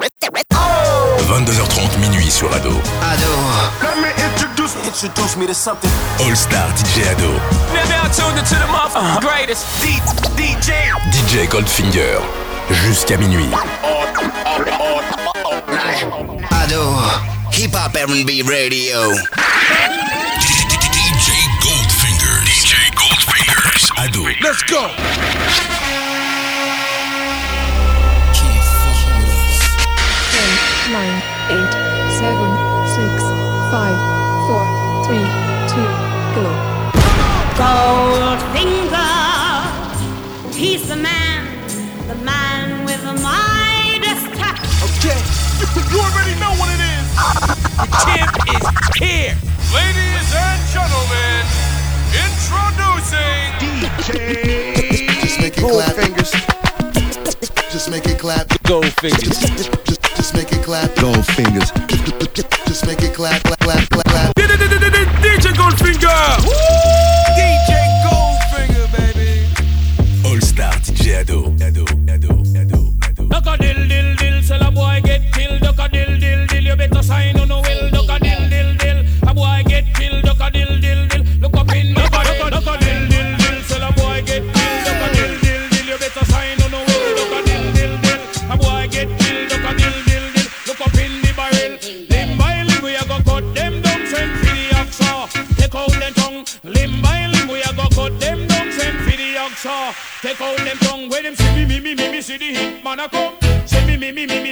22h30 minuit sur Ado. Ado. Let me introduce, introduce me to something. All Star DJ Ado. greatest DJ. DJ Goldfinger. Jusqu'à minuit. Ado. Hip Hop R&B Radio. DJ Goldfinger. DJ Goldfinger. Ado. Let's go. eight, seven, six, five, four, three, two, go. Goldfinger, he's the man, the man with the Midas touch. Okay, you already know what it is. The champ is here. Ladies and gentlemen, introducing DJ. Just. Fingers. Just make it clap. Go fingers. Just, just, just make it clap. Go fingers. Just, just, just make it clap. Clap. Clap. Clap. clap.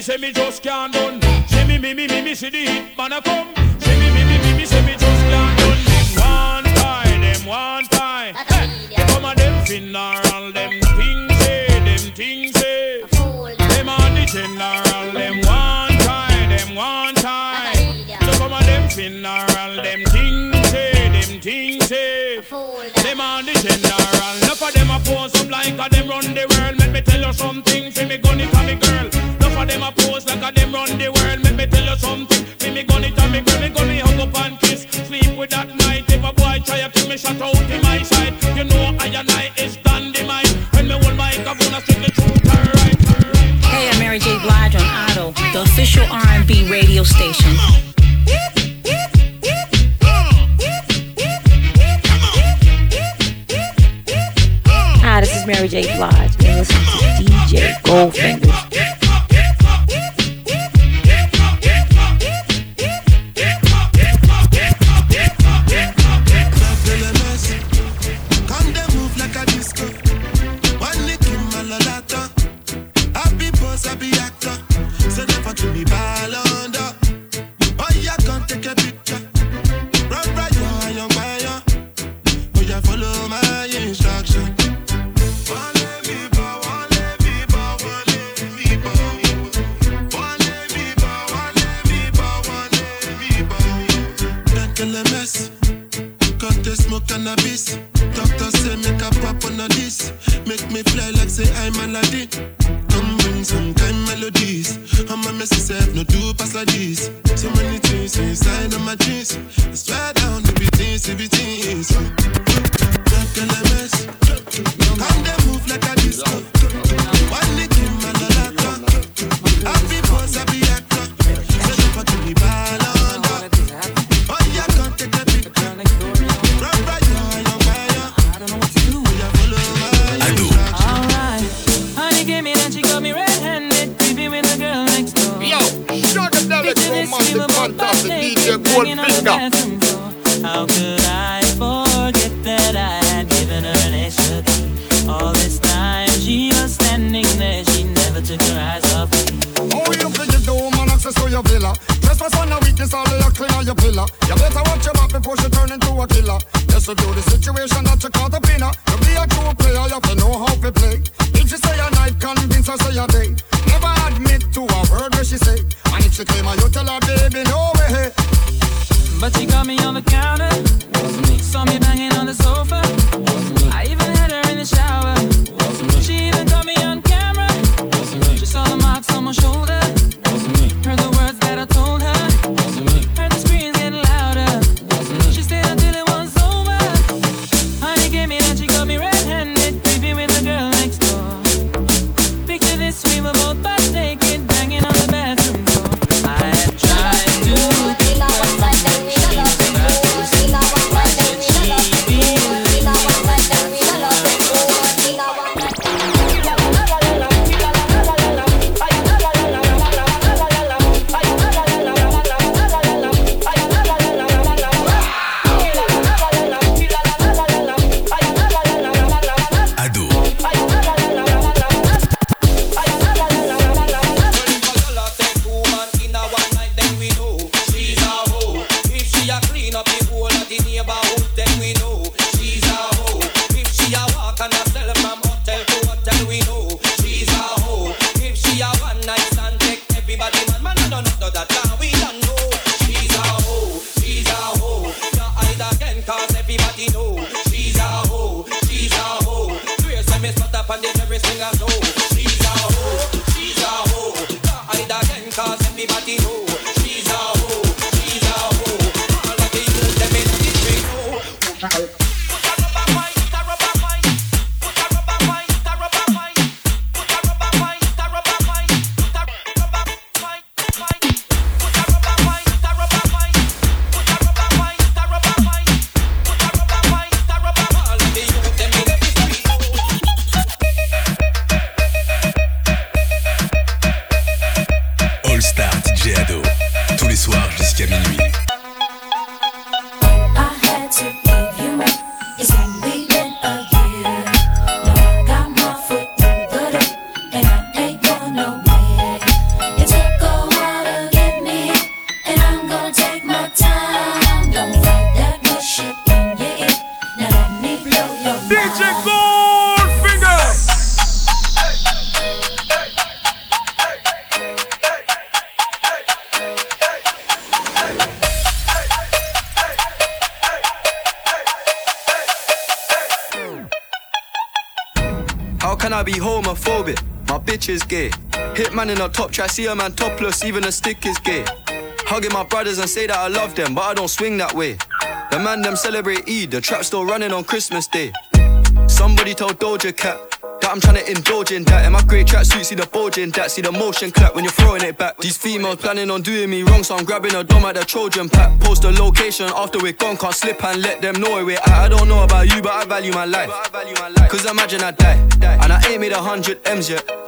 say me just can't done. Say me, me, me, me, me, see the hit man a come. them run the world. Me tell you something. Me me gun it and me me gun me hug up and kiss. Sleep with that night. If a boy try to kill me, shut out in my sight. You know I and I is. When me hold my truth. Hey, I'm Mary J. Blige on Ado, the official R&B radio station. Hi, this is Mary J. Blige, and this is DJ Goldfinger. Man in a top try, see a man topless, even a stick is gay. Hugging my brothers and say that I love them, but I don't swing that way. The man them celebrate Eid, the trap still running on Christmas Day. Somebody told Doja Cat that I'm trying to indulge in that. In my great tracksuit, see the bulge in that, see the motion clap when you're throwing it back. These females planning on doing me wrong, so I'm grabbing a dome at the Trojan pack. Post a location after we're gone, can't slip and let them know where at. I don't know about you, but I value my life. Cause imagine I die, and I ain't made a hundred M's yet.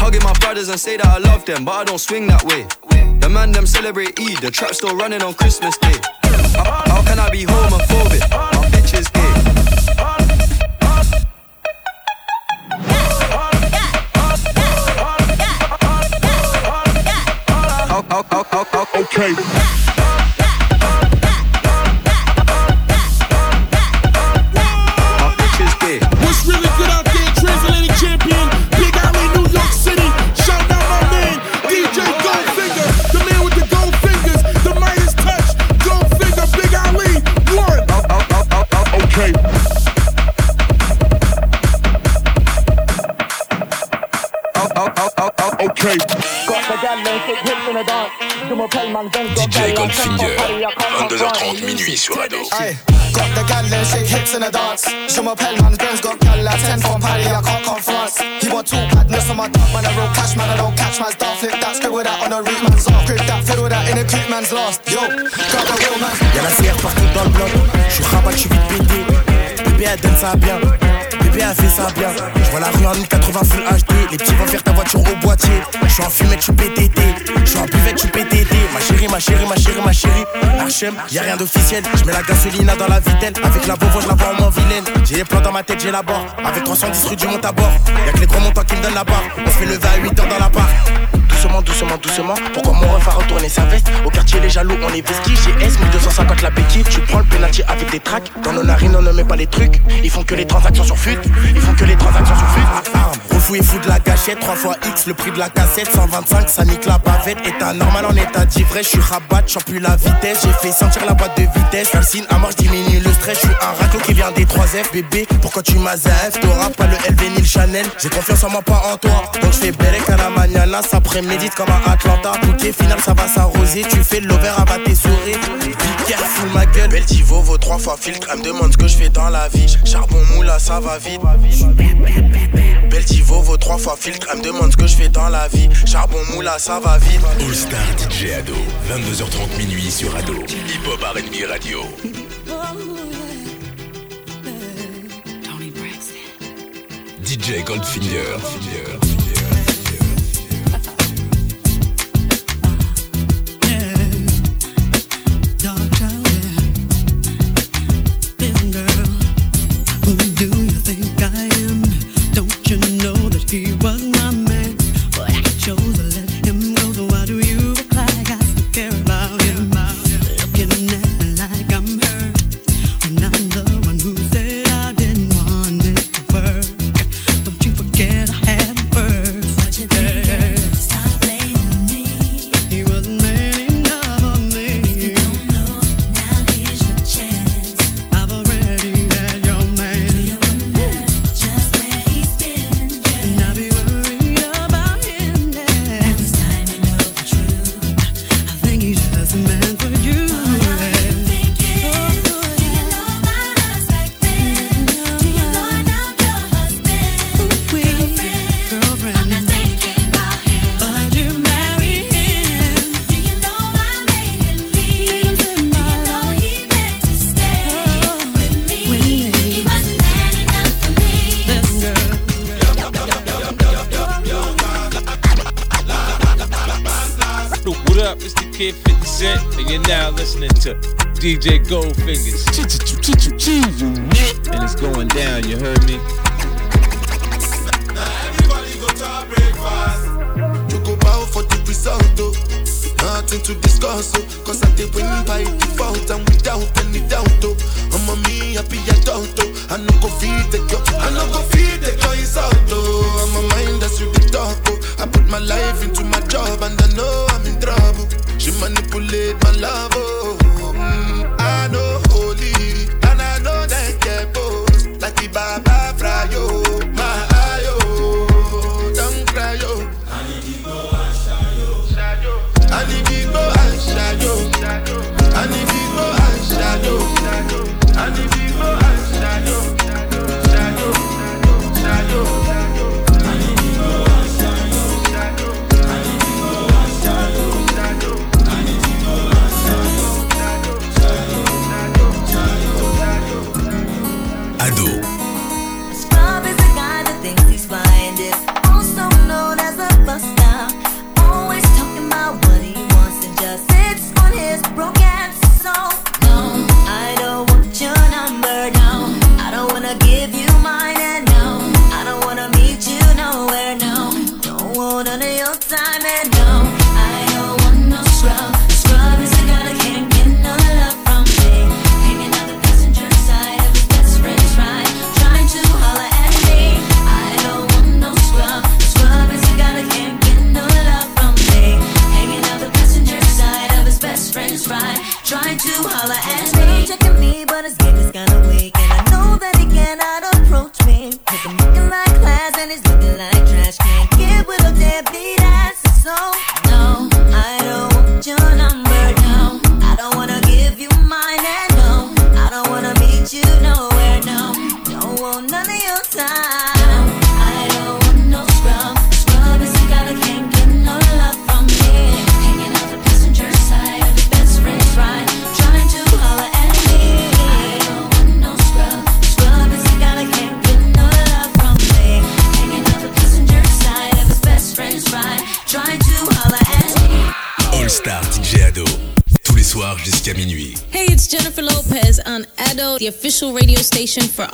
Hugging my brothers and say that I love them, but I don't swing that way. The man them celebrate Eid, the trap still running on Christmas Day. How, how can I be homophobic? My bitch is gay. Okay. DJ Goldfinger, 22h30 minuit sur Ado. Got the gal and shake hips in the dance. Show my pen man's Benz got gal like 10 for paddy, I can't come France. He want two badness on my dog, man, I roll cash, man, I don't catch man's dog. Flip that, scribble that on the root man's off. Grip that, fiddle that in a creep man's lost. Yo, got the real man. Y'a la CR partout dans le bloc. J'suis rabat, j'suis vite pété. Bébé, elle donne ça bien. Bébé a fait ça bien. J'vois la rue en 1080 full HD. Les petits vont faire ta voiture au boîtier. J'suis en fumette, j'suis PTT. J'suis en buvette, j'suis PTT. Ma chérie, ma chérie, ma chérie, ma chérie. Archem, y'a rien d'officiel. J'mets la gasolina dans la vitelle. Avec la Volvo, j'la vois en moins vilaine. J'ai les plans dans ma tête, j'ai la barre. Avec 310 rue du monte à bord. Y'a que les gros montants qui me donnent la barre. On fait lever à 8 heures dans la part. Doucement, doucement, doucement. Pourquoi mon ref a retourné sa veste? Au quartier, les jaloux, on est vestis. GS 1250 la béquille. Tu prends le penalty avec des tracks. Dans nos narines, on ne met pas les trucs. Ils font que les transactions sur fut. Ils font que les transactions sur fut. Refou et fou de la gâchette. 3 fois X, le prix de la cassette. 125, ça nique la bavette. État normal en état d'ivresse. Je suis rabat, j'en plus la vitesse. J'ai fait sentir la boîte de vitesse. Calcine à mort, diminue le stress. Je suis un raclo qui vient des 3F. Bébé, pourquoi tu m'as F T'auras pas le LV ni le Chanel. J'ai confiance en moi, pas en toi. Donc je fais Berek à la mañana. Ça prémédite comme à Atlanta. Ok, final, ça va s'arroser. Tu fais l'over, à tes souris. Be careful, ma gueule. Belle Tivo vaut trois fois filtre. Elle me demande ce que je fais dans la vie. Charbon moula, ça va vite. Belle Tivo vaut trois fois filtre. Elle me demande ce que je fais dans la vie. Charbon moula, ça va vite. All Star DJ Ado, 22h30 minuit sur Ado. Hip Hop RB Radio. DJ Goldfinger. official radio station for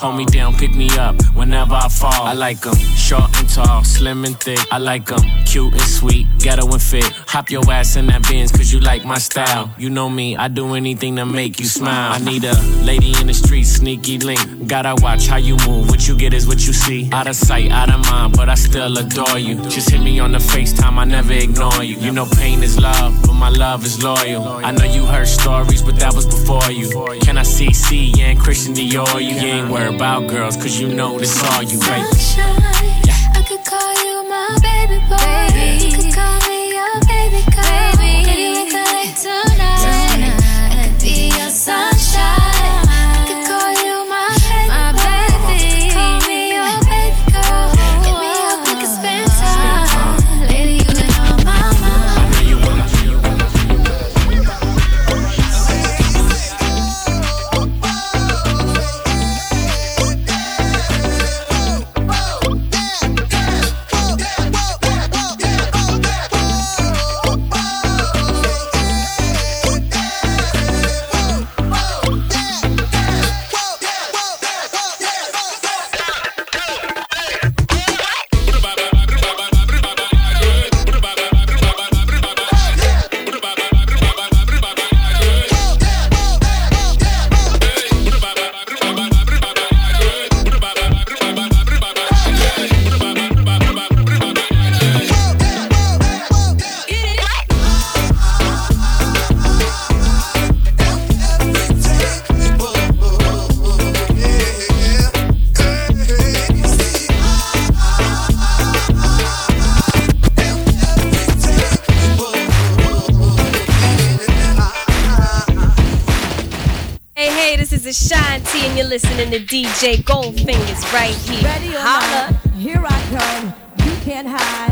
Hold me down, pick me up whenever I fall. I like them. Short and tall, slim and thick. I like them cute and sweet, ghetto and fit. Hop your ass in that Benz, cause you like my style. You know me, I do anything to make you smile. I need a lady in the street, sneaky link. Gotta watch how you move, what you get is what you see. Out of sight, out of mind, but I still adore you. Just hit me on the FaceTime, I never ignore you. You know pain is love, but my love is loyal. I know you heard stories, but that was before you. Can I see C and Christian Dior? You ain't worried about girls, cause you know this all you, right? call you my baby boy. Baby. You could call me and the DJ Goldfinger's right here. Ready or Holla. not, here I come. You can't hide.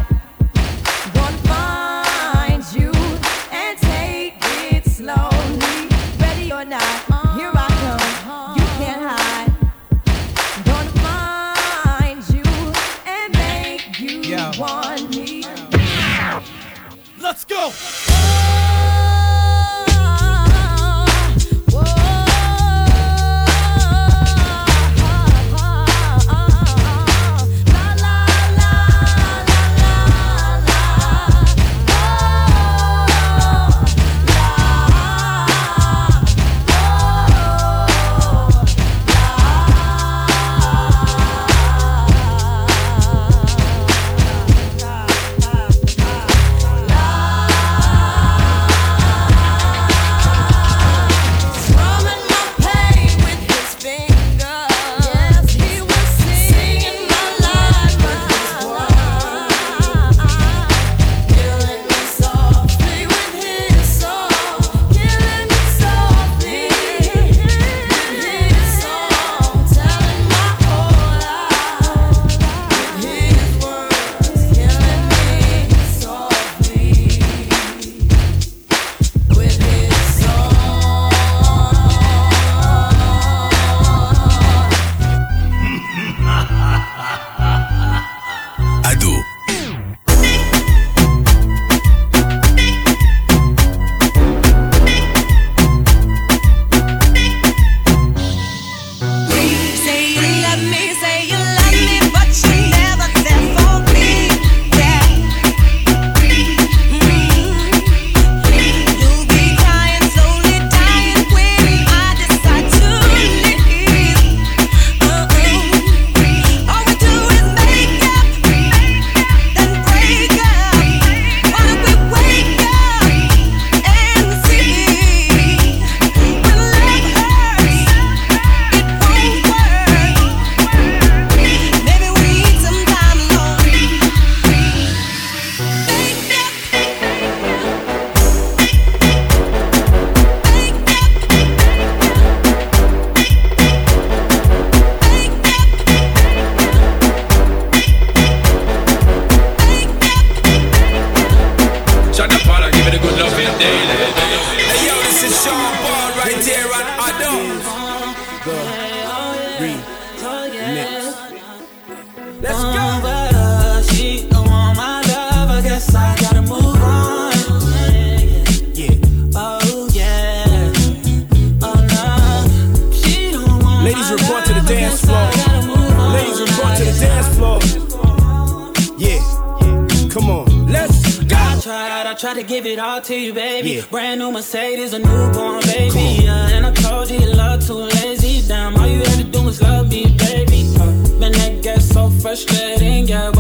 getting, yeah.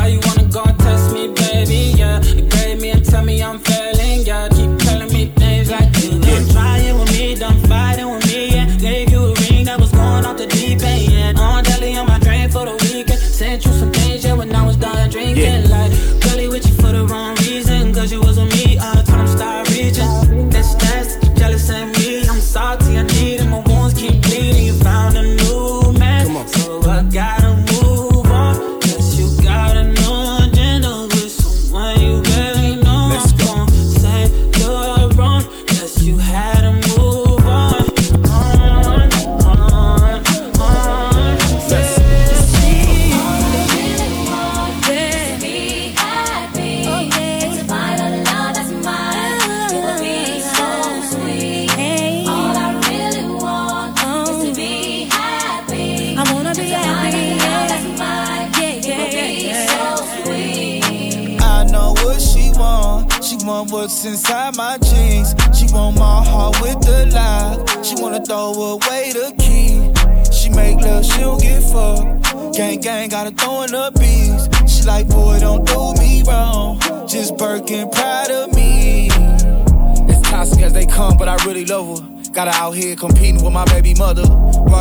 mother.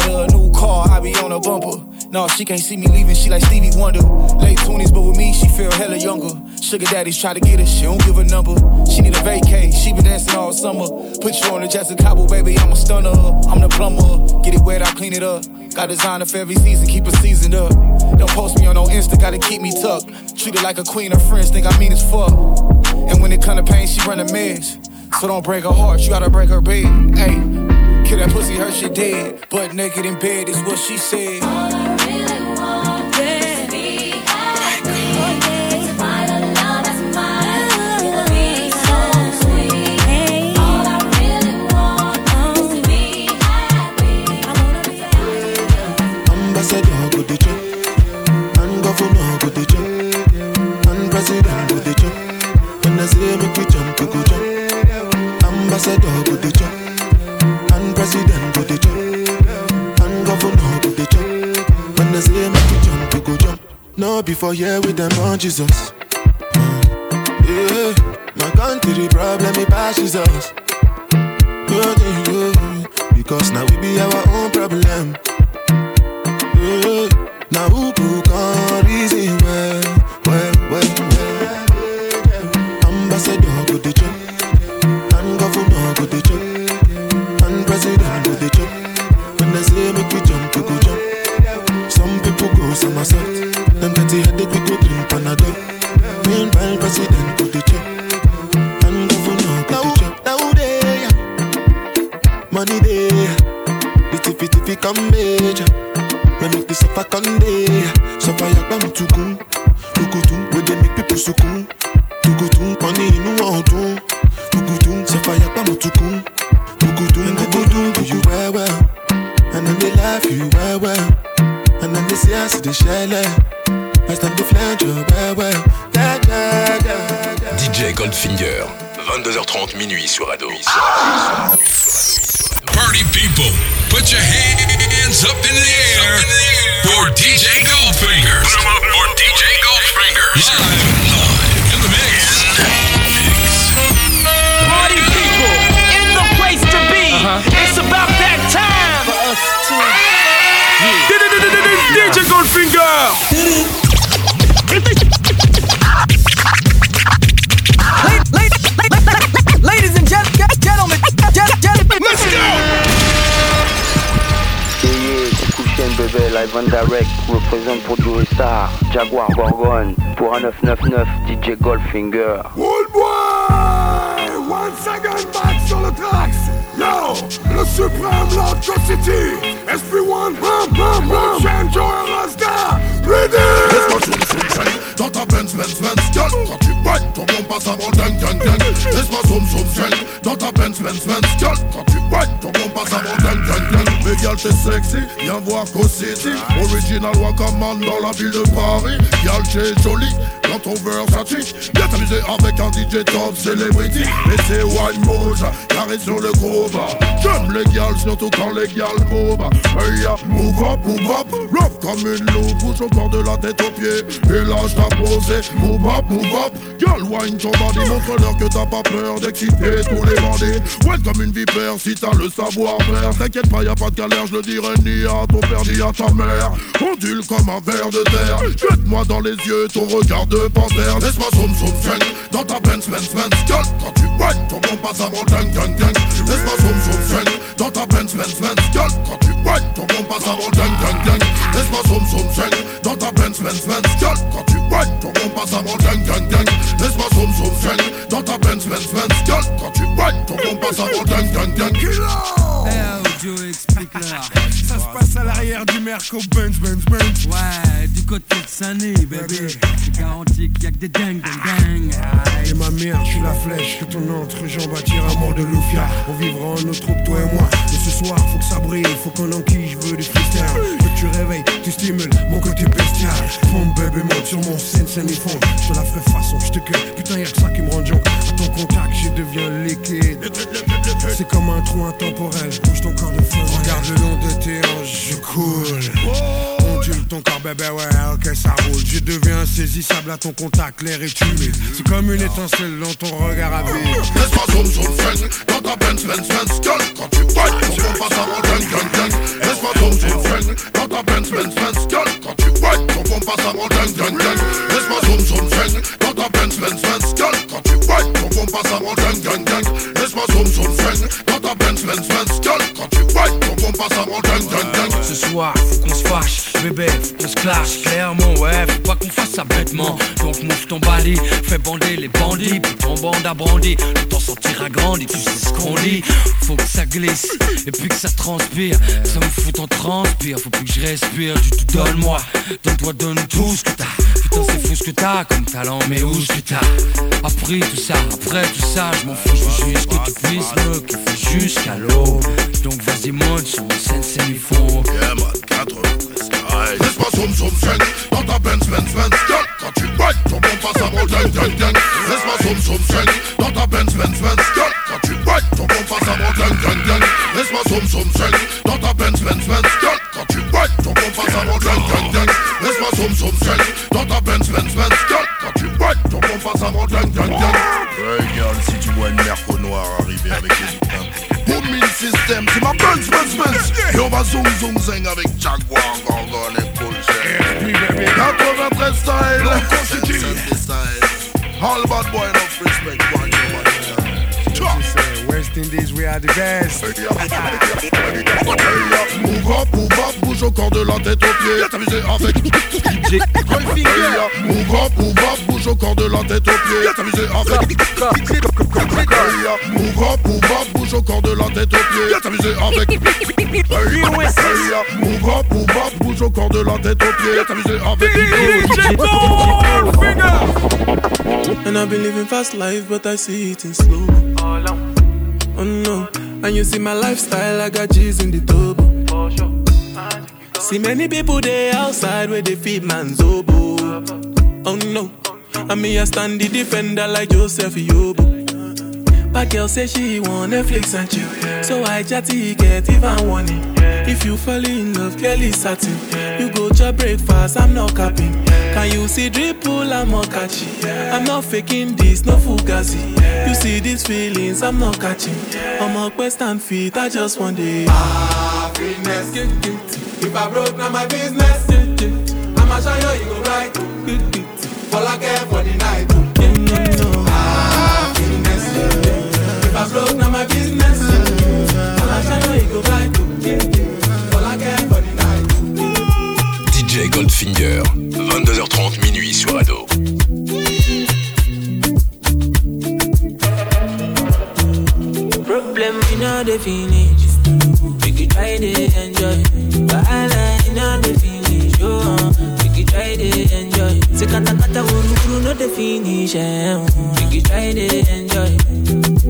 Her a new car, I be on her bumper. No, she can't see me leaving, she like Stevie Wonder. Late 20s, but with me, she feel hella younger. Sugar daddies try to get her, she don't give a number. She need a vacay, she been dancing all summer. Put you on the Jessica Cabo, baby, I'm a stunner. I'm the plumber, get it wet, I clean it up. Got designer for every season, keep it seasoned up. Don't post me on no Insta, gotta keep me tucked. Treat it like a queen, her friends think I mean as fuck. And when it come to pain, she run a mess. So don't break her heart, you gotta break her bed. Hey, kill that pussy, her she dead. Butt naked in bed is what she said. Before here with them on Jesus. Yeah, my country problem it passes us. Yeah, yeah, yeah. Because now we be our own problem. DJ DJ top celebrity Et c'est Wine Mose, carré sur le gros bas J'aime les gals, surtout quand les gals move Hey, ya, move up, move up. Rock comme une loupe, bouge au bord de la tête aux pieds. Et lâche ta posée, move up, move up wine ton montre-leur que t'as pas peur d'exciter tous les bandits. Ouais, comme une vipère, si t'as le savoir-faire. T'inquiète pas, y a pas de galère, je le dirai ni à ton père ni à ta mère. Ondule comme un ver de terre. Jette-moi dans les yeux ton regard de panthère. Laisse-moi zoom zoom zoom Dans ta Benz Benz Benz Girl, quand tu whine, ton bon passe avant ding ding ding Laisse-moi zoom zoom zoom Dans ta Benz Benz Benz Girl, quand tu whine, ton bon passe avant ding Laisse-moi zoom zoom Dans ta Benz Benz Benz Girl, quand tu whine, ton bon passe avant ding ding ding Laisse-moi zoom zoom zoom Dans ta Benz Benz Benz. Girl, quand tu whine, ton bon passe avant ding ding ding Joe explique là. Ça se passe à l'arrière du Merco Benz, Benz, Benz. Ouais, du côté de Sunny, bébé. C'est garanti qu'il y a que des dingues, dingues, dingues. Et ma mère, je suis la flèche que ton entrejambe attire à mort de Lufia. On vivra en nos troupes, toi et moi. Et ce soir, faut que ça brille, faut qu'on enquille, je veux du freestyle. Que tu réveilles, tu stimules mon côté bestial. Pompe, bébé, monte sur mon scène, scène et fond. Je la ferai façon, je te cueille. Putain, y'a que ça qui me rend junk. À ton contact, je deviens liquide. C'est comme un trou intemporel, bouge ton corps. Regarde le long de tes hanches, je coule. Ton corps, bébé, ouais, ok, ça roule. Je deviens insaisissable à ton contact, l'air est humide. C'est comme une étincelle dans ton regard à vide. Laisse-moi zoom zoom feng Dans ta Benz Benz Benz Girl Quand tu whine Ton pompe passe avant gang gang gang Laisse-moi zoom zoom feng Dans ta Benz Benz Benz Girl Quand tu whine Ton pompe passe avant gang gang gang Laisse-moi zoom zoom feng Dans ta Benz Benz Benz Girl Quand tu whine Ton pompe passe avant gang gang gang Laisse-moi zoom zoom feng Dans ta Benz Benz Benz Girl Quand tu whine Ton pompe passe avant gang gang gang Ce soir, faut qu'on se fâche, bébé, qu'on se Clairement, ouais, faut pas qu'on fasse ça bêtement. Donc move ton body, fais bander les bandits. Puis ton bande à brandy, le temps sortira grandi Tu sais ce qu'on dit, faut que ça glisse Et puis que ça transpire, ça me fout en transpire Faut plus que je respire, du tout donne-moi Donne-toi, donne tout ce que t'as. Putain c'est fou ce que t'as comme talent Mais où ce que t'as Appris tout ça, après tout ça Je m'en fous, je juste que tu puisses me kiffer jusqu'à l'eau Donc vas-y monte sur mon scène, c'est mi fond. Yeah man, 93 carré Laisse-moi zoom zoom feng Dans ta Benz Benz Benz Quand tu whine Ton pompe passe avant gang gang gang Laisse-moi zoom zoom feng Dans ta Benz Benz Benz Quand tu whine Ton pompe passe avant gang gang gang Laisse-moi zoom zoom feng Dans ta Benz Benz Benz Quand tu whine Ton pompe passe avant gang gang gang Laisse-moi zoom zoom feng Dans ta Benz Benz Benz Quand tu whine Ton pompe passe avant gang gang gang Ouais, girl, si tu vois une merco noire arriver avec les System, c'est ma Benz Benz Benz Et on va zoom zoom zing avec Jaguar, Gorgon et Bullshit 93 style All bad boy enough respect one you man West Indies, we are the best. Move up, move up, bouge au corps de la tête aux pieds. T'amuser avec DJ Move up, move up, bouge au corps de la tête aux pieds. T'amuser avec Move up, move up, bouge au corps de la tête aux pieds. T'amuser avec Move up, move up, bouge au corps de la tête aux pieds. T'amuser avec And I've been living fast life, but I see it in slow. Oh no, and you see my lifestyle, I got G's in the turbo. See many people there outside where they feed man's oboe. Oh no, and me I stand the defender like Joseph Yobo. But girl say she want Netflix and chill, so I chatty get even warning. If you fall in love, is satin. You go to breakfast, I'm not capping. Can you see dripple, I'm not catchy. I'm not faking this, no fugazi. You see these feelings, I'm not catching. I'm a quest and feet, I just want it. Happiness. If I broke, now my business. I'ma show you, you go right. All I care for the night. Happiness. If I broke, now my business. I'ma show you, you go right. DJ Goldfinger, 22h30 minuit sur Ado. Problem in all the finish. Try to enjoy. Wahala the finish. Make you try to enjoy. Say kata kata uru uru no the finish. Eh. Try to enjoy.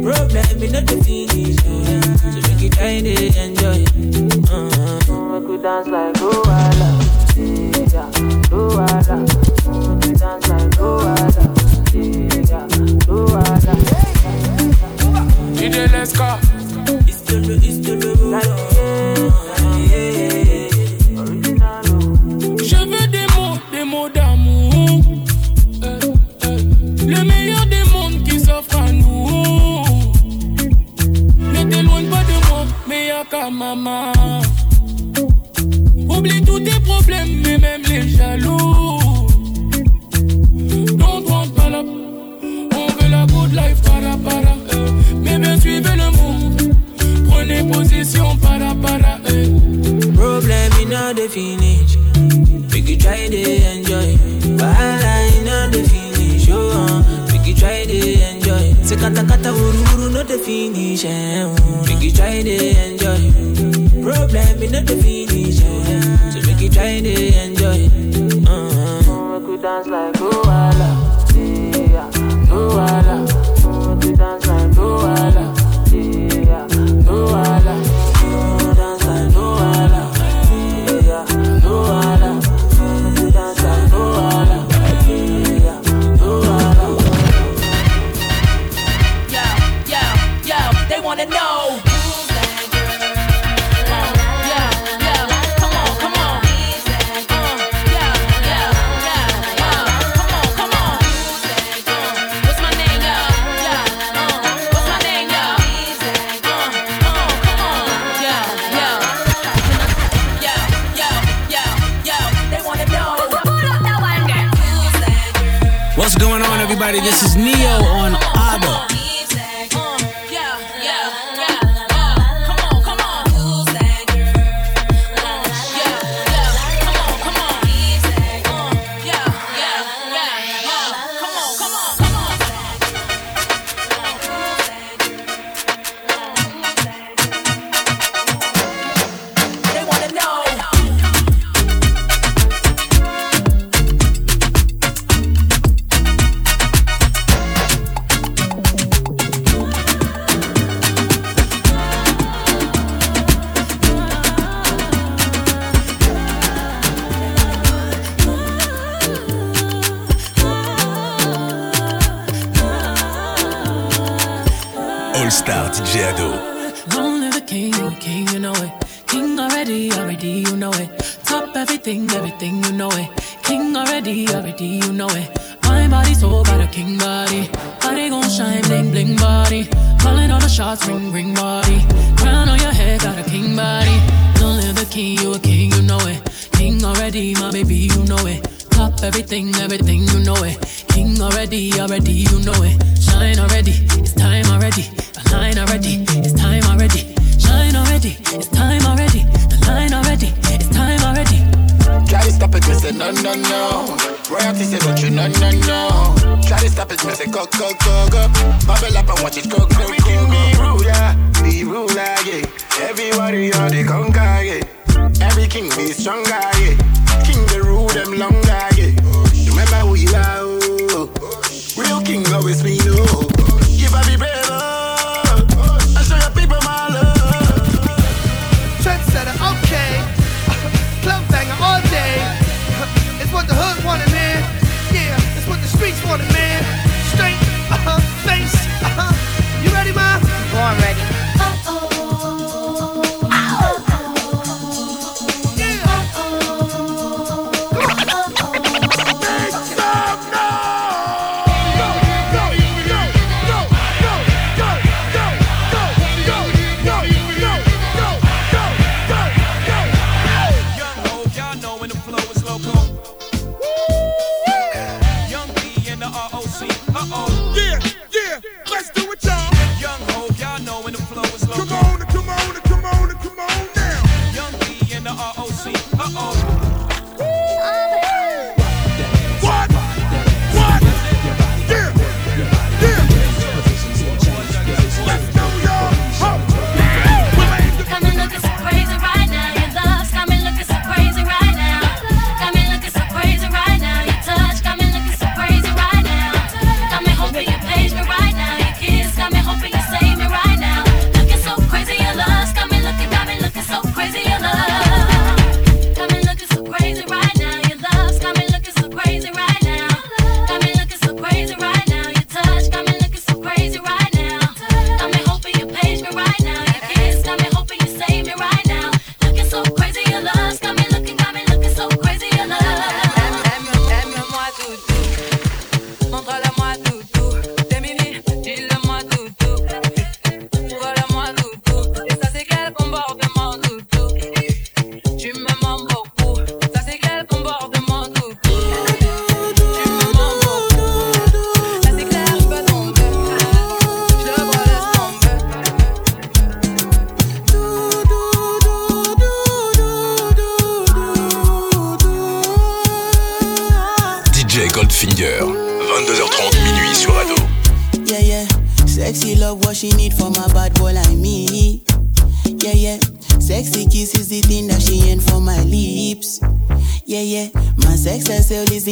Problem the finish. So make you try to enjoy. Uh-huh. Make you dance like. Make you dance like Luala. Yeah, Luala. Finish. Make you try to enjoy. Wahala in all the finish. Oh, make you try to enjoy. Say kata kata uru uru no the finish. Oh. Make you try to enjoy. this is me. warrior, they conquer it. Every king be stronger.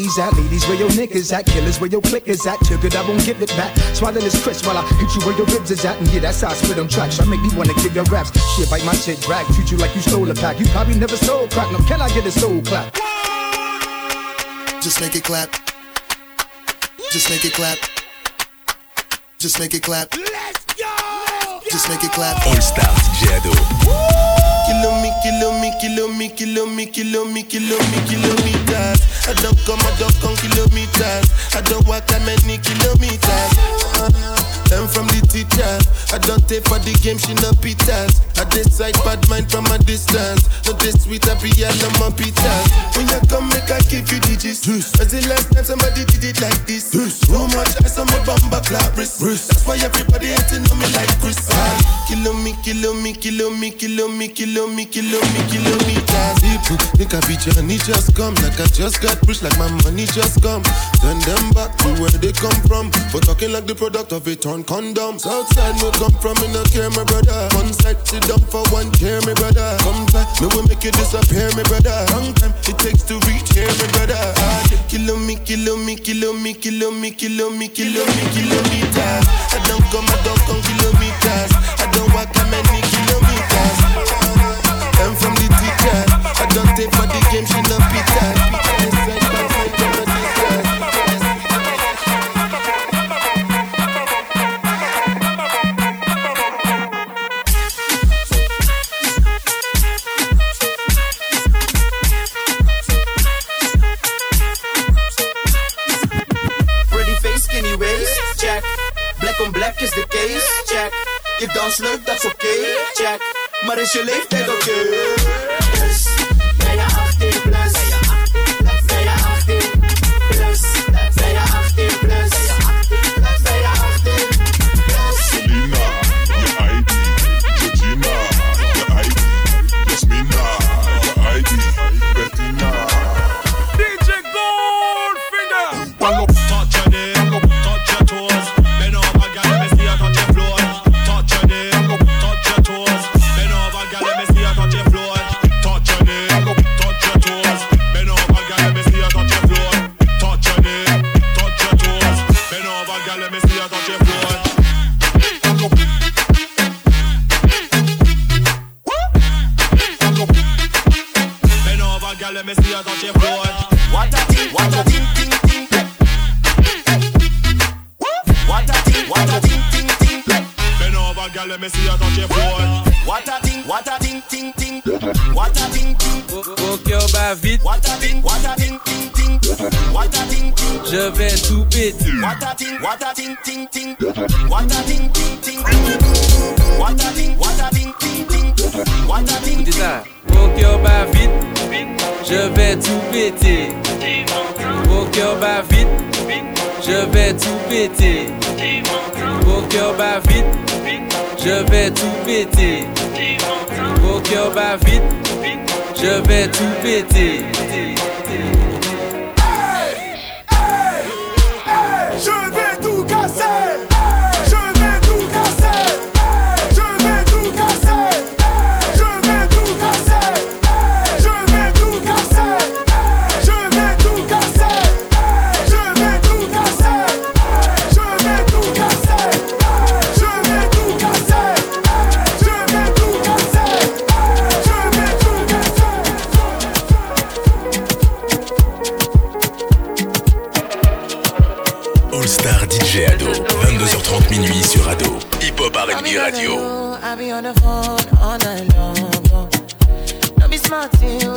ladies at, ladies where your niggas at, killers where your clickers at. Took it, I won't give it back. Swallow this crisp while I hit you where your ribs is at. And yeah, that's how I spit on tracks. I make me wanna give your raps. Shit, bite my shit, drag. Treat you like you stole a pack. You probably never sold crack. No, can I get a soul clap? Just make it clap. Just make it clap. Just make it clap. Let's go. Just make it clap. All Star DJ Ado. Kilo me, kilo me, kilo me, kilo me, kilo me, kilo me, kilometers. I don't come, I don't come kilometers. I don't walk that many kilometers. I'm from the teacher. I don't take for the game, she no pitas. I decide bad mind from a distance. Not this sweet, I be on my pitas. When you come, make I give you digits. As the last time somebody did it like this. Too much ice on my bumper clap wrist. That's why everybody hating on me like Chris. Ah, Kilo me, kilo me, kilo me, kilo me, kilo me, kilo me, kilometers. People think I be Johnny just come. Like I just got rich, like my money just come. Send them back to where they come from. For talking like the product of a torn condom. Southside me come from, me no care, my brother. One side sit down for one care, my brother. Come try, me will make you disappear, my brother. Long time it takes to reach here, my brother. Ah, Kilo me, kilo me, kilo me, kilo me, kilo me, kilo me, kilometers. I don't come, I don't come kilometers. I don't walk R&B Radio. I be on the phone all night long. oh. Don't be smart eh?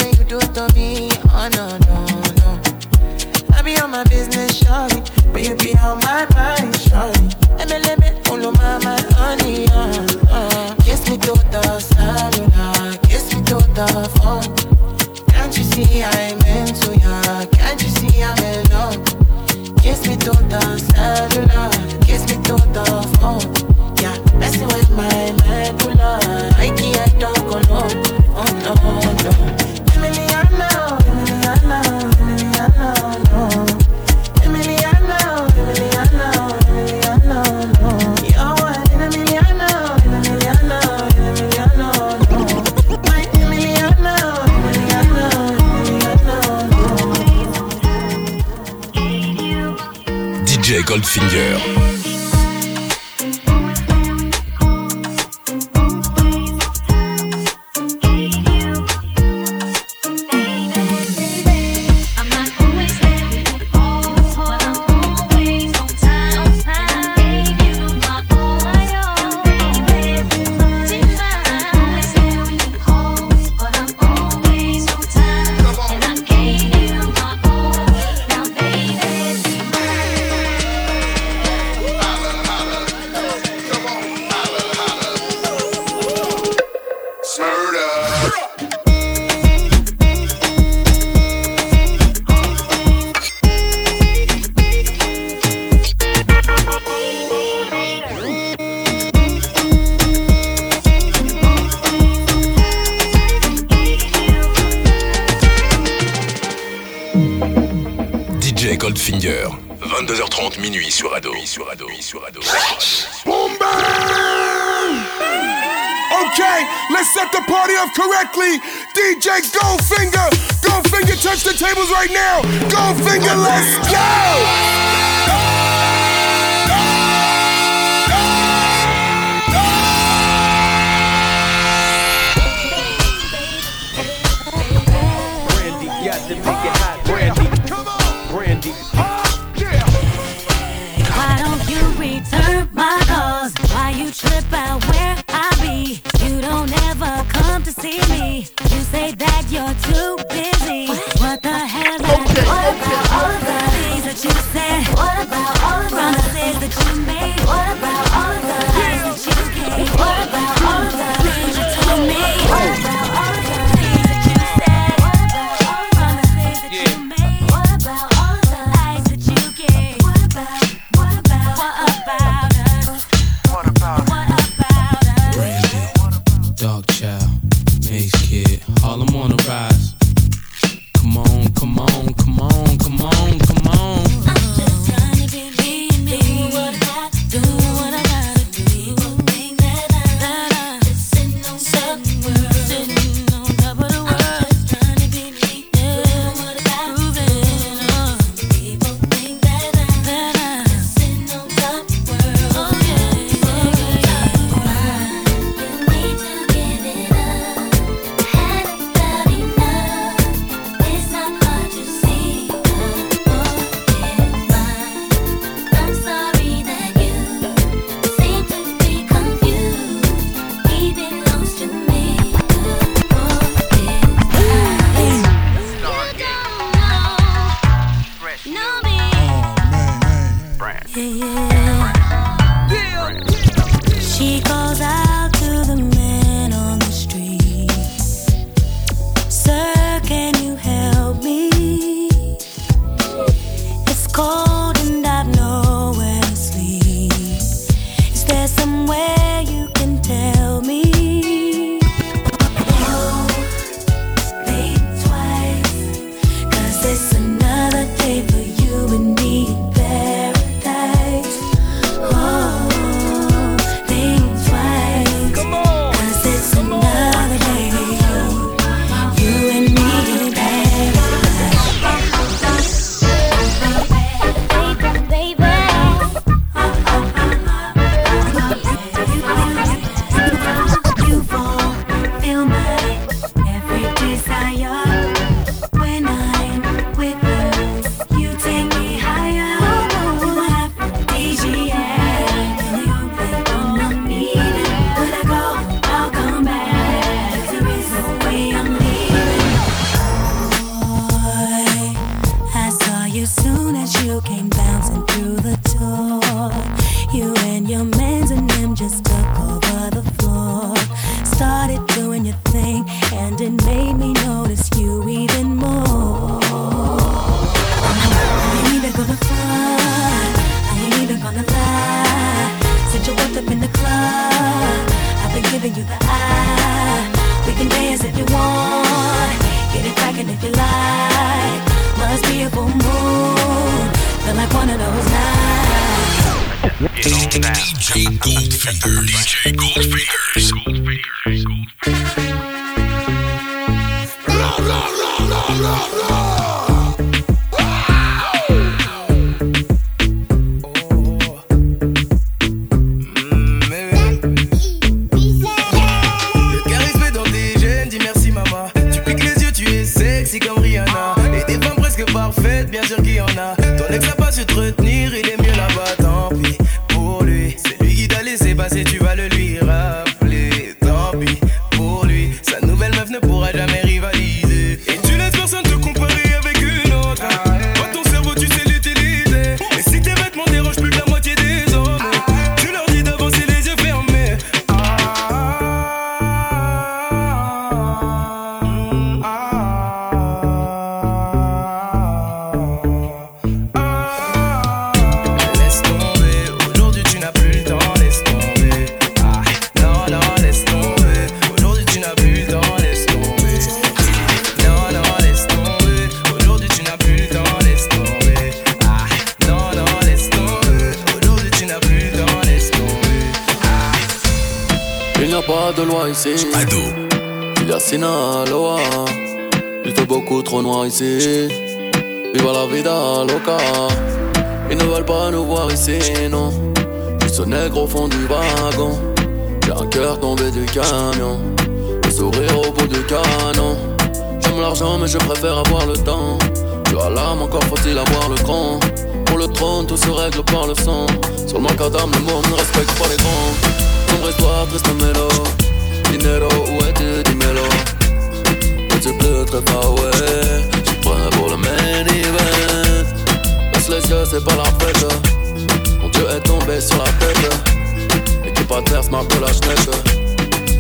Tombé sur la tête. Équipe adverse marque la schneck.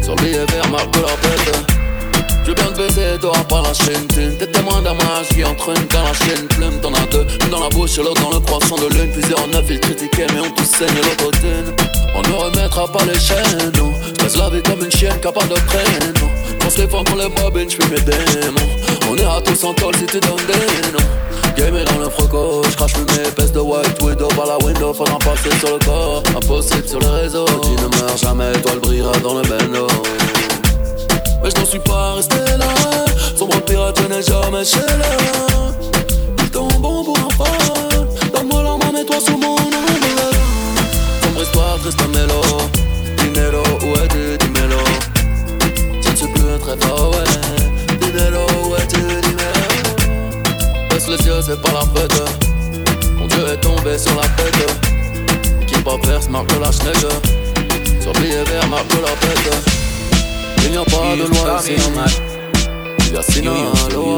Sur le billet vert marque la bête. Je bien te baiser, t'auras pas la chaîne. T'es témoin d'un mariage qui entraîne quand la chaîne plume. T'en as deux, une dans la bouche et l'autre dans le croissant de lune. Plusieurs neuf, ils critiquaient, mais on tous saigne l'autre thune. On ne remettra pas les chaînes, non. Je la vie comme une chienne capable de prénom. Pense les femmes pour les bobines, j'fuis mes démons. On ira tous en col si tu donnes des noms. Game est dans le froco, j'crache mes épaisse de white widow par la window, faudra passer sur le corps. Impossible sur les réseaux, tu ne meurs jamais, toi le brillera dans le bendo. Mais je n'en suis pas resté là. Sombre pirate, je n'ai jamais chez là. Ils bon pour un fan. Donne-moi la main, mets-toi sous mon ombre. Sombre histoire, triste mélo. Les yeux, c'est pas la fête. Mon dieu est tombé sur la tête. Équipe adverse marque la schneck. Sur billet vert marque la tête. Il n'y a pas de loi ici. Il y a Sinaloa.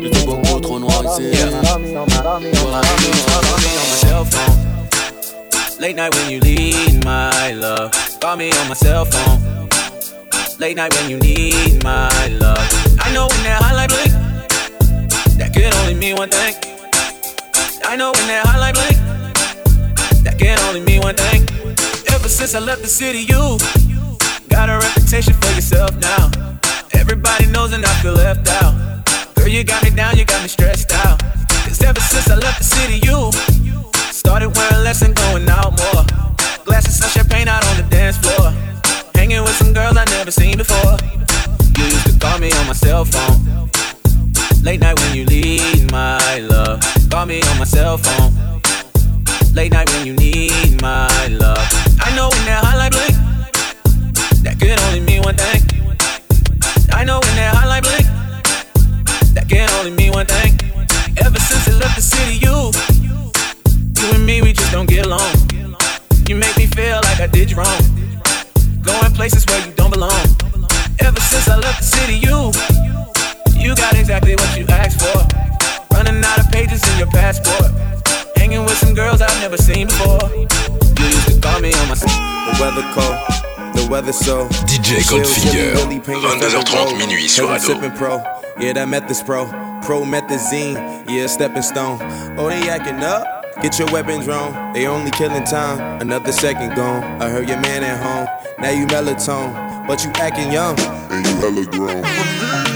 Il fait beaucoup trop noir ici. Late night when you need my love. Call me on my cell phone. Late night when you need my love. I know when that highlight blink, could only mean one thing. I know when that highlight blink, that can only mean one thing. Ever since I left the city, you got a reputation for yourself now. Everybody knows and I feel left out. Girl, you got me down, you got me stressed out. Cause ever since I left the city, you started wearing less and going out more. Glasses of champagne out on the dance floor. Hanging with some girls I never seen before. You used to call me on my cell phone. Late night when you need my love. Call me on my cell phone. Late night when you need my love. I know when that highlight blink, that could only mean one thing. I know when that highlight blink, that can only mean one thing. Ever since I left the city, you, you and me, we just don't get along. You make me feel like I did you wrong. Going places where you don't belong. Ever since I left the city, you, you got exactly what you asked for. Running out of pages in your passport. Hanging with some girls I've never seen before. You used to call me on my The weather cold, the weather so. DJ Goldfinger, 22h30 minuit sur Ado. Sipping pro, yeah, that meth pro. Promethazine, yeah, stepping stone. Oh, they acting up. Get your weapons wrong, they only killing time. Another second gone. I heard your man at home. Now you melatonin, but you acting young. And you hella grown.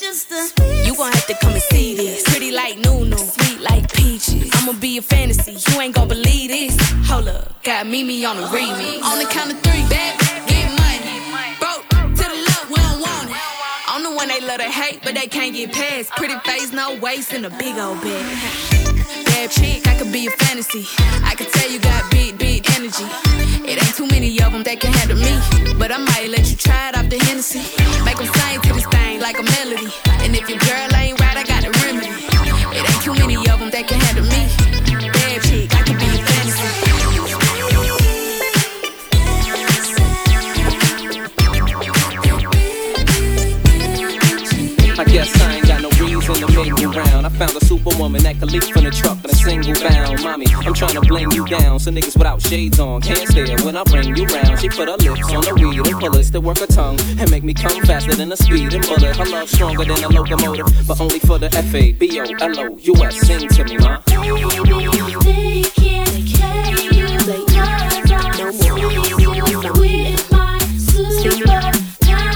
You gon' have to come and see this. Pretty like Nunu, sweet like peaches. I'ma be a fantasy, you ain't gon' believe this. Hold up, got Mimi on the remix. On the count of three, bad, get money. Broke to the left, we don't want it. I'm the one they love to hate, but they can't get past. Pretty face, no waist, and a big old bag. Bad chick, I could be a fantasy. I could tell you got big, big energy. It ain't too many of them that can handle me. But I might let you try it off the Hennessy. Make them sing to this thing like a melody. And if your girl ain't found a superwoman that could leap from the truck in a single bound. Mommy, I'm trying to bling you down. So niggas without shades on can't stare when I bring you round. She put her lips on the weed and bullets to work her tongue and make me come faster than a speeding bullet. Her love stronger than a locomotive, but only for the F A B O L O U S. Sing to me, ma.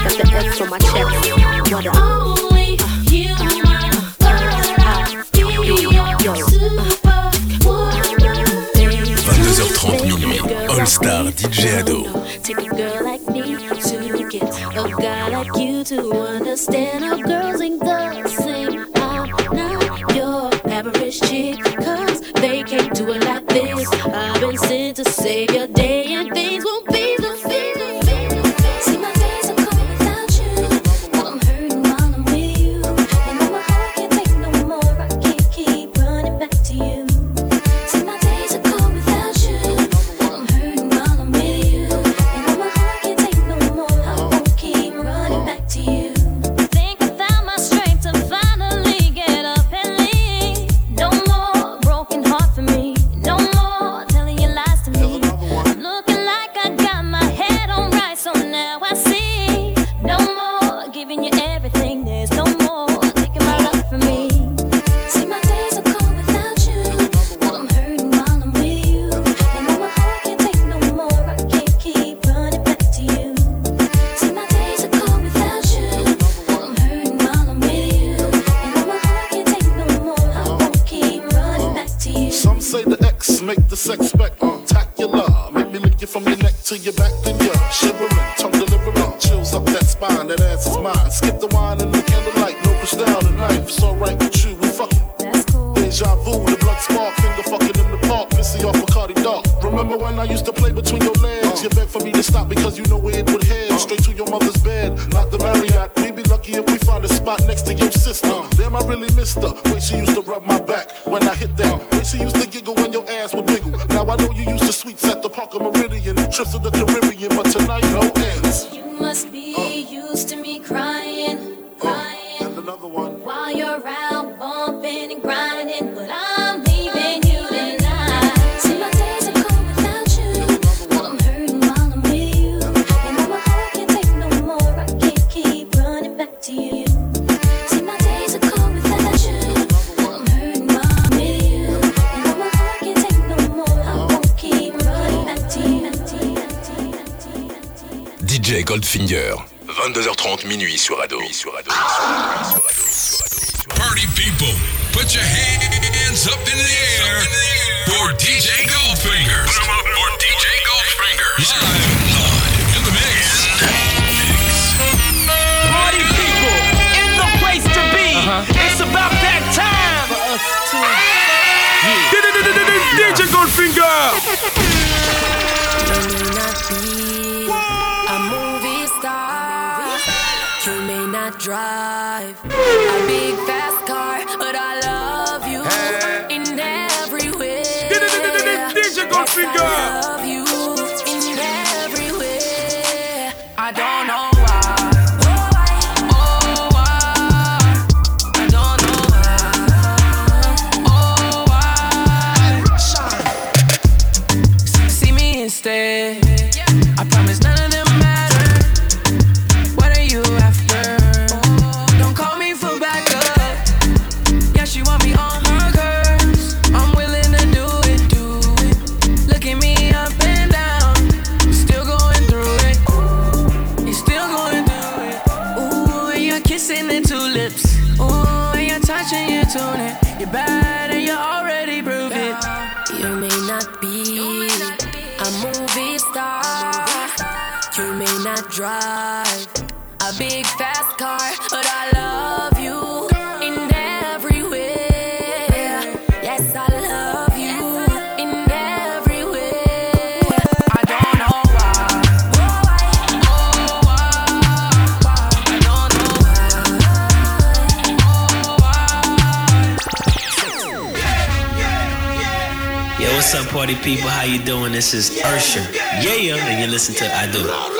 Got the F on my chest. What up? Star DJ Ado. Take a girl like me to get a guy like you to understand how girls ain't the same. Oh, I'm not your average chick, cause they can't do it like this. I've been sent to save your day, from your neck to your back, then you're shivering, tongue delivering, chills up that spine. That ass is mine. Skip party people, how you doing? This is Usher. Yeah, and you listen to Ado.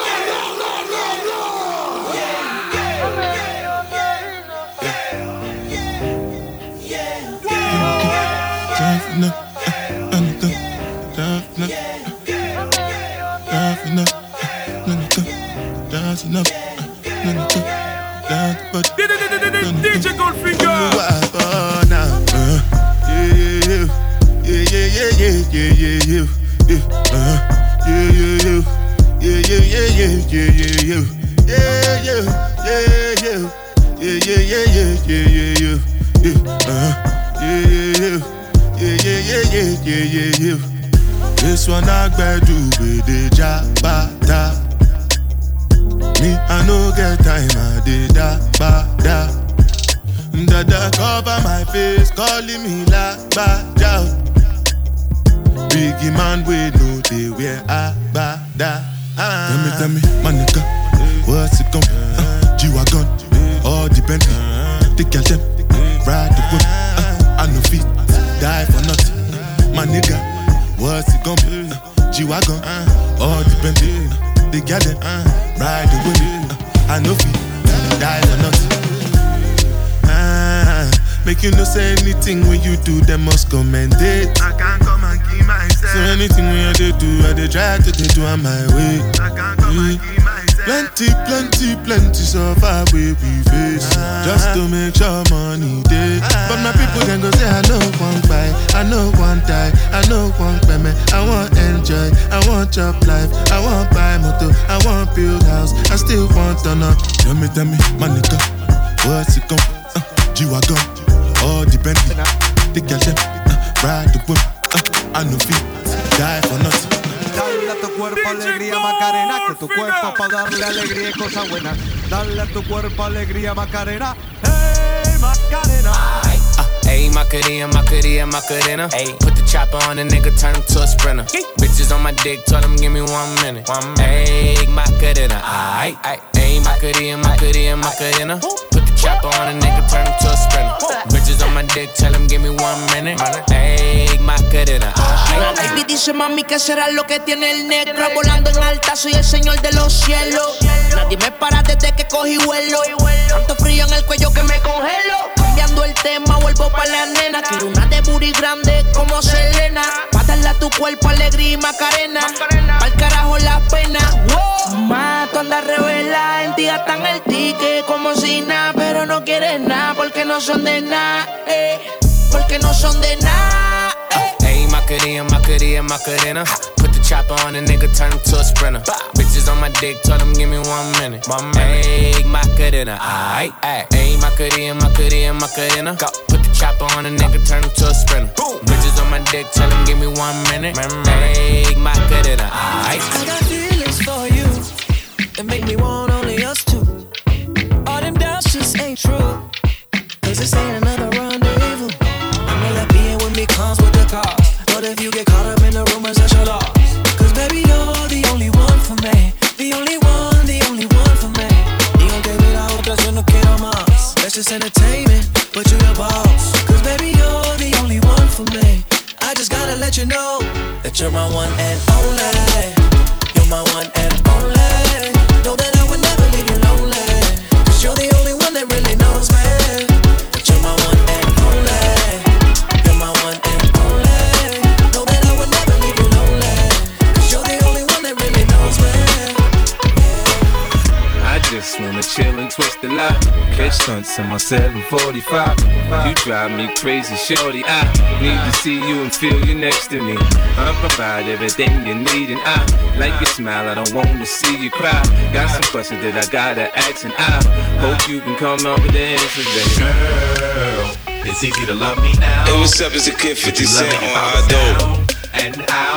Bitches on my dick, told them give me one minute. One minute. Egg macarena, aight. Egg macarena, macarena, macarena. Put the chopper on a nigga, turn him to a sprinter. Bitches on my dick, tell him give me one minute. Egg macarena, aight. Baby dice mami que será lo que tiene el negro. Volando en alta, soy el señor de los cielos. Nadie me para desde que cogí vuelo. Tanto frío en el cuello que me congelo. Cambiando el tema, vuelvo para la nena. Quiero una de booty grande como Selena tu cuerpo alegría y macarena. Pa'l carajo la pena. Wow. Mato anda revela, en ti gastan el ticket como si nada Pero no quieres nada porque no son de nada eh. Porque no son de nada Macarena, Macarena, Macarena. Put the chopper on a nigga, turn him to a sprinter. Bitches on my dick, tell him give me one minute. One minute. Ayy, Macarena, aight, ayy. Ayy, Macarena, Macarena, Macarena. Go. Put the chopper on a nigga, turn him to a sprinter. Bitches on my dick, tell him give me one minute. Ayy, Macarena, aight. I got feelings for you that make me want only us two. All them doubts just ain't true. Cause this ain't another you know that you're my one and only. Lot. Catch stunts in my 745. You drive me crazy, shorty. I need to see you and feel you next to me. I provide everything you need, and I like your smile. I don't wanna see you cry. Got some questions that I gotta ask, and I hope you can come up with the answers, baby. Girl, it's easy to love me now. Hey, what's up? It's a kid 50 You love me on our dope. down and out,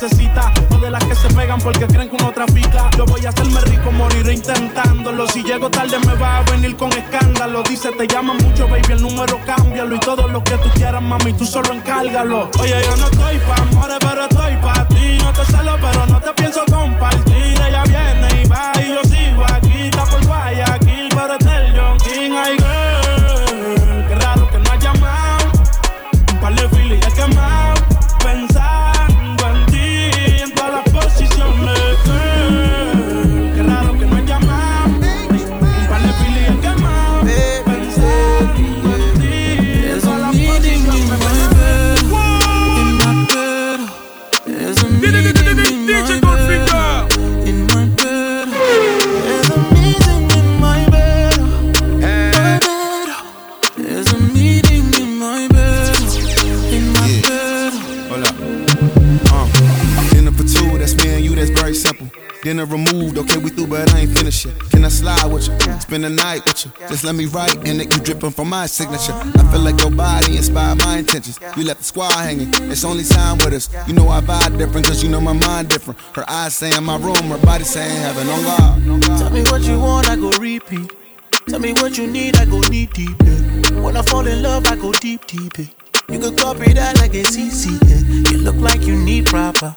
necesita. De las que se pegan porque creen que uno trafica. Yo voy a hacerme rico, moriré intentándolo. Si llego tarde, me va a venir con escándalo. Dice, te llaman mucho, baby, el número cámbialo. Y todo lo que tú quieras, mami, tú solo encárgalo. Oye, yo no estoy pa' amores, pero estoy pa' ti. No te celo, pero no te pienso compartir. Ella viene Dinner removed, okay, we through, but I ain't finished yet. Can I slide with you? Spend the night with you. Just let me write and it you dripping from my signature. I feel like your body inspired my intentions. You left the squad hanging, it's only time with us. You know I vibe different, cause you know my mind different. Her eyes saying my room, her body saying heaven on God. Tell me what you want, I go repeat. Tell me what you need, I go deep, deep. Yeah. When I fall in love, I go deep, deep. Yeah. You could copy that like it's easy. Yeah. You look like you need proper.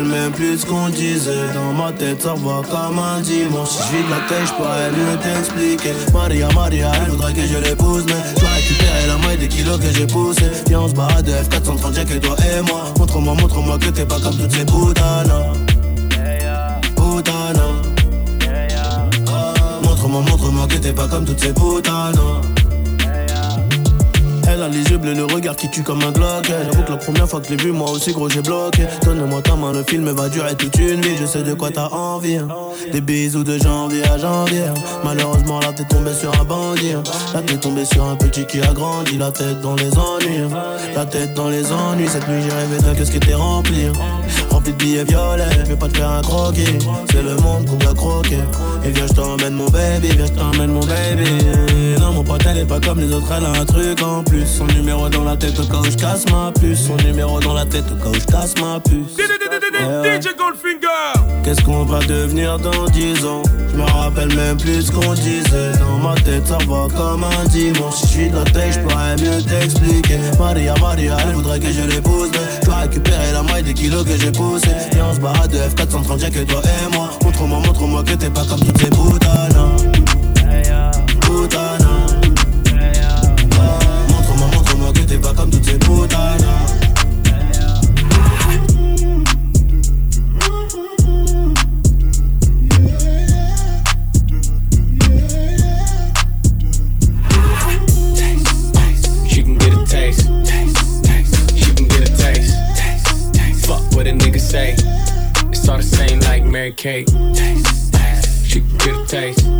rappelle même plus ce qu'on disait. Dans ma tête ça va comme un dimanche. Si je vide la tête je pourrais mieux t'expliquer. Maria Maria elle voudrait que je l'épouse Mais dois récupérer la moitié des kilos que j'ai poussé. Viens on se barre de F430 y'a que toi et moi. Montre-moi montre-moi que t'es pas comme toutes ces putanas Putanas Montre-moi montre-moi que t'es pas comme toutes ces putanas elle a les yeux bleus, le regard qui tue comme un Glock. J'avoue que la première fois que je l'ai vu, moi aussi gros j'ai bloqué. Donne-moi ta main, le film va durer toute une vie. Je sais de quoi t'as envie. hein. Des bisous de janvier à janvier. Malheureusement, là t'es tombé sur un bandit. hein. Là t'es tombé sur un petit qui a grandi. La tête dans les ennuis. hein. La tête dans les ennuis. Cette nuit j'ai rêvé d'un qu'est-ce qui était rempli. Hein. Rempli de. Je pas te faire un croquis. C'est le monde qu'on doit croquer. Et viens, je t'emmène mon baby. Viens, je t'emmène mon baby. Non, mon pote, elle est pas comme les autres. Elle a un truc en plus. Son numéro dans la tête au cas où je casse ma puce. Son numéro dans la tête au cas où je casse ma puce. DJ Goldfinger. Qu'est-ce qu'on va devenir dans 10 ans Je me rappelle même plus ce qu'on disait. Dans ma tête ça va comme un dimanche. Si je suis de la tête je pourrais mieux t'expliquer. Maria Maria elle voudrait que je l'épouse je dois récupérer la maille des kilos que j'ai poussé Et on se barre de F430 y'a que toi et moi. Montre-moi montre-moi que t'es pas comme toutes ces boutanas Kate. Taste, taste. She taste. taste,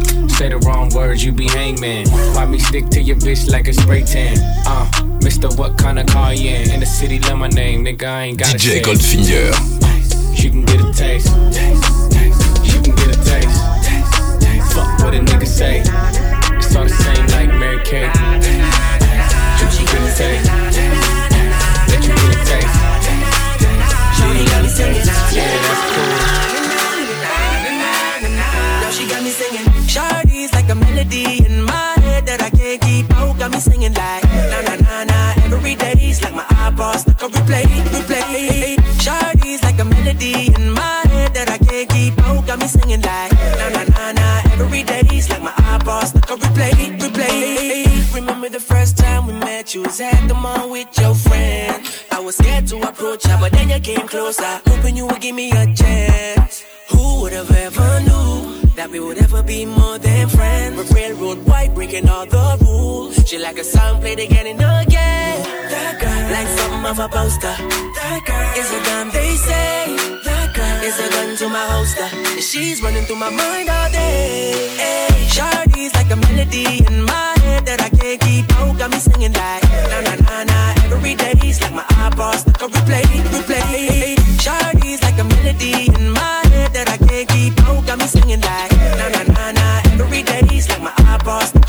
Say the wrong words, you be hangman. Why me stick to your bitch like a spray tan? Uh, Mister, what kind of car you in? In the city, love my name, nigga, I ain't got DJ Goldfinger. She can get a taste. taste, taste. She can get a taste. taste, taste. Fuck what a nigga say. It's all the same like Mary Kate. She can get a taste. Let you get a taste. Yeah, that's cool. Now she got me singing. Shardy's like a melody in my head that I can't keep out. Got me singing like na na na na. Every day day's like my eyeballs stuck on replay, replay. Shardy's like a melody in my head that I can't keep out. Got me singing like na na na na. Every day day's like my eyeballs stuck on replay, replay. Remember the first time we met? You was at the mall with your friend. I was scared to approach her, but then you came closer, hoping you would give me a chance. Who would have ever knew that we would ever be more breaking all the rules. She like a song played again and again. That girl, like something of a poster. That girl is a gun, they say. That girl is a gun to my holster. And she's running through my mind all day. Hey, Shardy's like a melody in my head that I can't keep out. Got me singing like na na na na. Every day's like my eyeballs stuck on replay, replay. Shardy's like a melody in my head that I can't keep out. Got me singing like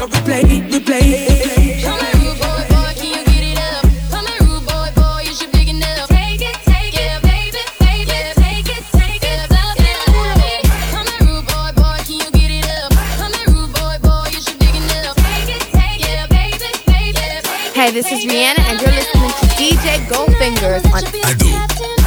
eyeballs stuck replay, replay. Come here, rude boy, boy, can you get it up? Come here, rude boy, boy, you should big enough. Take it, take it, baby, baby, take it, take it, love it, love it. Come here, rude boy, boy, can you get it up? Come here, rude boy, boy, you should big enough. Take it, take it, baby, baby, take it. Hey, this is Rihanna, and you're listening to DJ Goldfingers on Ado. Tonight